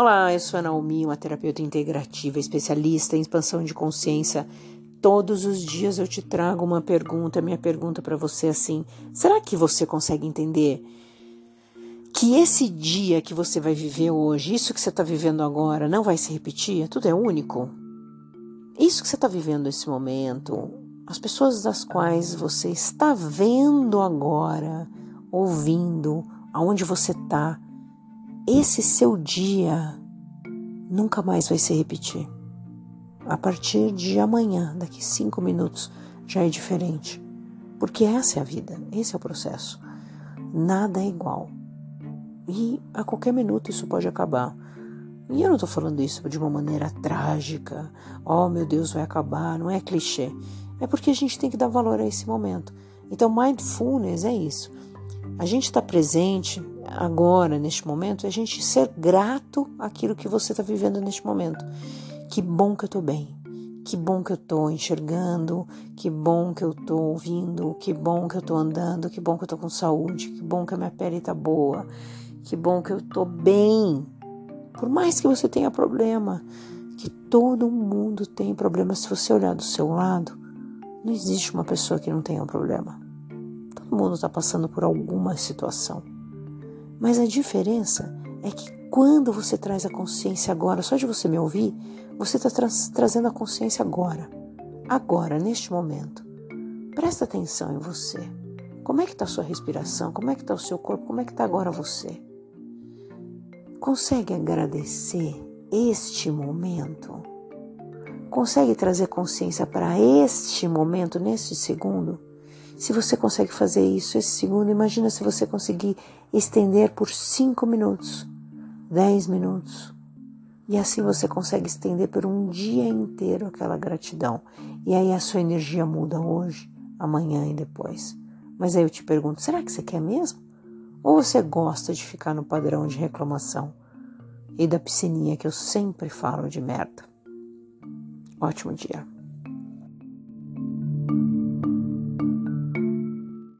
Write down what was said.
Olá, eu sou a Naomi, uma terapeuta integrativa, especialista em expansão de consciência. Todos os dias eu te trago uma pergunta. Minha pergunta para você é assim: será que você consegue entender que esse dia que você vai viver hoje, isso que você está vivendo agora, não vai se repetir? Tudo é único? Isso que você está vivendo nesse momento, as pessoas das quais você está vendo agora, ouvindo, aonde você está, esse seu dia nunca mais vai se repetir. A partir de amanhã, daqui cinco minutos, já é diferente. Porque essa é a vida, esse é o processo. Nada é igual. E a qualquer minuto isso pode acabar. E eu não estou falando isso de uma maneira trágica. Oh, meu Deus, vai acabar. Não é clichê. É porque a gente tem que dar valor a esse momento. Então, mindfulness é isso. A gente está presente agora, neste momento, é a gente ser grato àquilo que você está vivendo neste momento. Que bom que eu estou bem. Que bom que eu estou enxergando, que bom que eu estou ouvindo, que bom que eu estou andando, que bom que eu estou com saúde, que bom que a minha pele está boa, que bom que eu estou bem. Por mais que você tenha problema, que todo mundo tem problema, se você olhar do seu lado, não existe uma pessoa que não tenha um problema. Todo mundo está passando por alguma situação. Mas a diferença é que quando você traz a consciência agora, só de você me ouvir, você está tra trazendo a consciência agora. Agora, neste momento. Presta atenção em você. Como é que está a sua respiração? Como é que está o seu corpo? Como é que está agora você? Consegue agradecer este momento? Consegue trazer consciência para este momento, neste segundo? Se você consegue fazer isso esse segundo, imagina se você conseguir estender por cinco minutos, dez minutos. E assim você consegue estender por um dia inteiro aquela gratidão. E aí a sua energia muda hoje, amanhã e depois. Mas aí eu te pergunto: será que você quer mesmo? Ou você gosta de ficar no padrão de reclamação e da piscininha que eu sempre falo de merda? Ótimo dia.